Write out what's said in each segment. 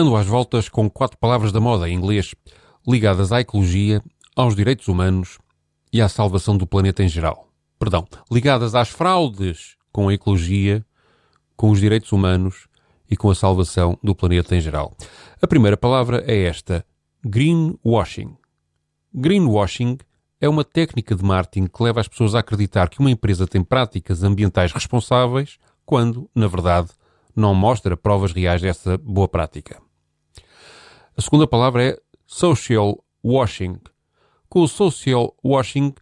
Ando às voltas com quatro palavras da moda em inglês, ligadas à ecologia, aos direitos humanos e à salvação do planeta em geral. Perdão, ligadas às fraudes com a ecologia, com os direitos humanos e com a salvação do planeta em geral. A primeira palavra é esta: greenwashing. Greenwashing é uma técnica de marketing que leva as pessoas a acreditar que uma empresa tem práticas ambientais responsáveis quando, na verdade, não mostra provas reais dessa boa prática. A segunda palavra é social washing. Com o social washing,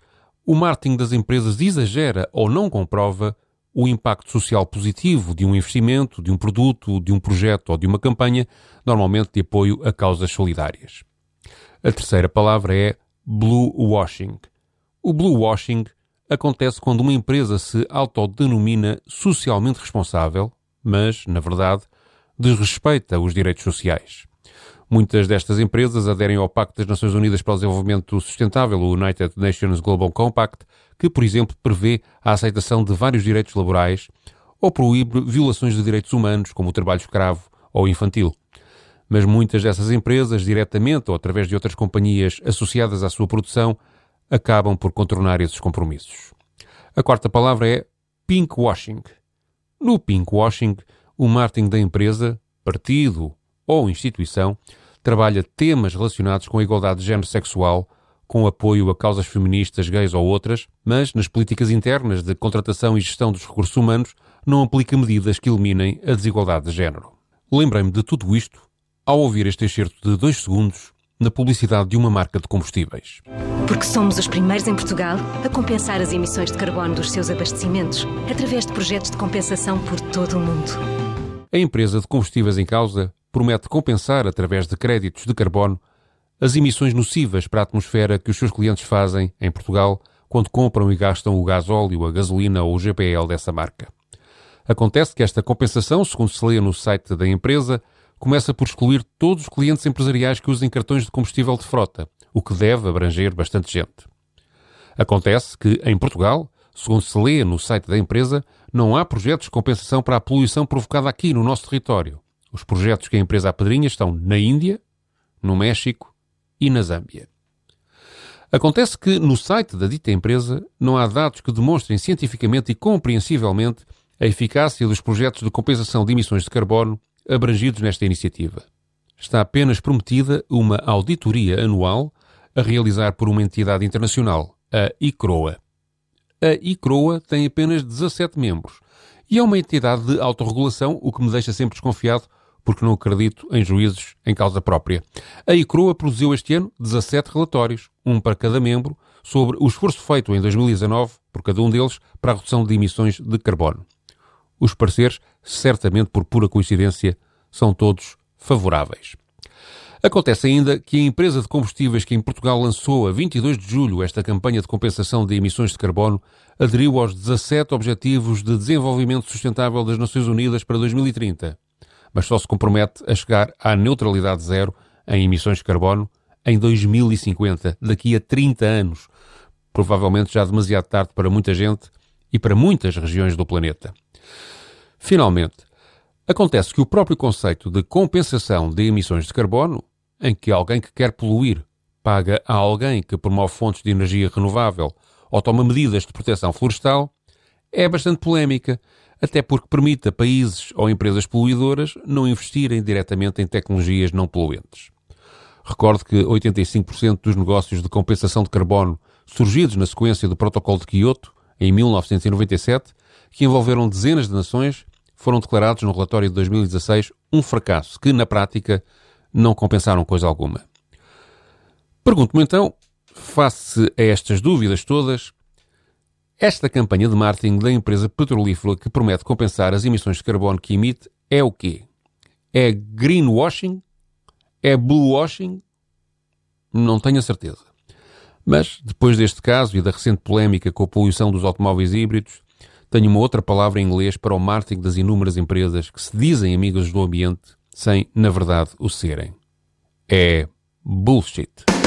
o marketing das empresas exagera ou não comprova o impacto social positivo de um investimento, de um produto, de um projeto ou de uma campanha, normalmente de apoio a causas solidárias. A terceira palavra é blue washing. O blue washing acontece quando uma empresa se autodenomina socialmente responsável, mas, na verdade, desrespeita os direitos sociais. Muitas destas empresas aderem ao Pacto das Nações Unidas para o Desenvolvimento Sustentável, o United Nations Global Compact, que, por exemplo, prevê a aceitação de vários direitos laborais ou proíbe violações de direitos humanos, como o trabalho escravo ou infantil. Mas muitas dessas empresas, diretamente ou através de outras companhias associadas à sua produção, acabam por contornar esses compromissos. A quarta palavra é pinkwashing. No pinkwashing, o marketing da empresa, partido ou instituição trabalha temas relacionados com a igualdade de género sexual, com apoio a causas feministas, gays ou outras, mas nas políticas internas de contratação e gestão dos recursos humanos não aplica medidas que eliminem a desigualdade de género. Lembrei-me de tudo isto ao ouvir este excerto de dois segundos na publicidade de uma marca de combustíveis. Porque somos os primeiros em Portugal a compensar as emissões de carbono dos seus abastecimentos através de projetos de compensação por todo o mundo. A empresa de combustíveis em causa promete compensar, através de créditos de carbono, as emissões nocivas para a atmosfera que os seus clientes fazem, em Portugal, quando compram e gastam o gás óleo, a gasolina ou o GPL dessa marca. Acontece que esta compensação, segundo se lê no site da empresa, começa por excluir todos os clientes empresariais que usem cartões de combustível de frota, o que deve abranger bastante gente. Acontece que, em Portugal, segundo se lê no site da empresa, não há projetos de compensação para a poluição provocada aqui no nosso território. Os projetos que a empresa apedrinha estão na Índia, no México e na Zâmbia. Acontece que no site da dita empresa não há dados que demonstrem cientificamente e compreensivelmente a eficácia dos projetos de compensação de emissões de carbono abrangidos nesta iniciativa. Está apenas prometida uma auditoria anual a realizar por uma entidade internacional, a ICROA. A ICROA tem apenas 17 membros e é uma entidade de autorregulação, o que me deixa sempre desconfiado porque não acredito em juízes em causa própria. A ICROA produziu este ano 17 relatórios, um para cada membro, sobre o esforço feito em 2019 por cada um deles para a redução de emissões de carbono. Os pareceres, certamente por pura coincidência, são todos favoráveis. Acontece ainda que a empresa de combustíveis que em Portugal lançou a 22 de julho esta campanha de compensação de emissões de carbono aderiu aos 17 Objetivos de Desenvolvimento Sustentável das Nações Unidas para 2030 mas só se compromete a chegar à neutralidade zero em emissões de carbono em 2050, daqui a 30 anos. Provavelmente já demasiado tarde para muita gente e para muitas regiões do planeta. Finalmente, acontece que o próprio conceito de compensação de emissões de carbono, em que alguém que quer poluir paga a alguém que promove fontes de energia renovável ou toma medidas de proteção florestal, é bastante polémica até porque permite a países ou empresas poluidoras não investirem diretamente em tecnologias não poluentes. Recordo que 85% dos negócios de compensação de carbono surgidos na sequência do Protocolo de Quioto, em 1997, que envolveram dezenas de nações, foram declarados no relatório de 2016 um fracasso que, na prática, não compensaram coisa alguma. Pergunto-me então, face a estas dúvidas todas, esta campanha de marketing da empresa petrolífera que promete compensar as emissões de carbono que emite é o quê? É greenwashing? É bluewashing? Não tenho a certeza. Mas, depois deste caso e da recente polémica com a poluição dos automóveis híbridos, tenho uma outra palavra em inglês para o marketing das inúmeras empresas que se dizem amigas do ambiente sem, na verdade, o serem. É bullshit.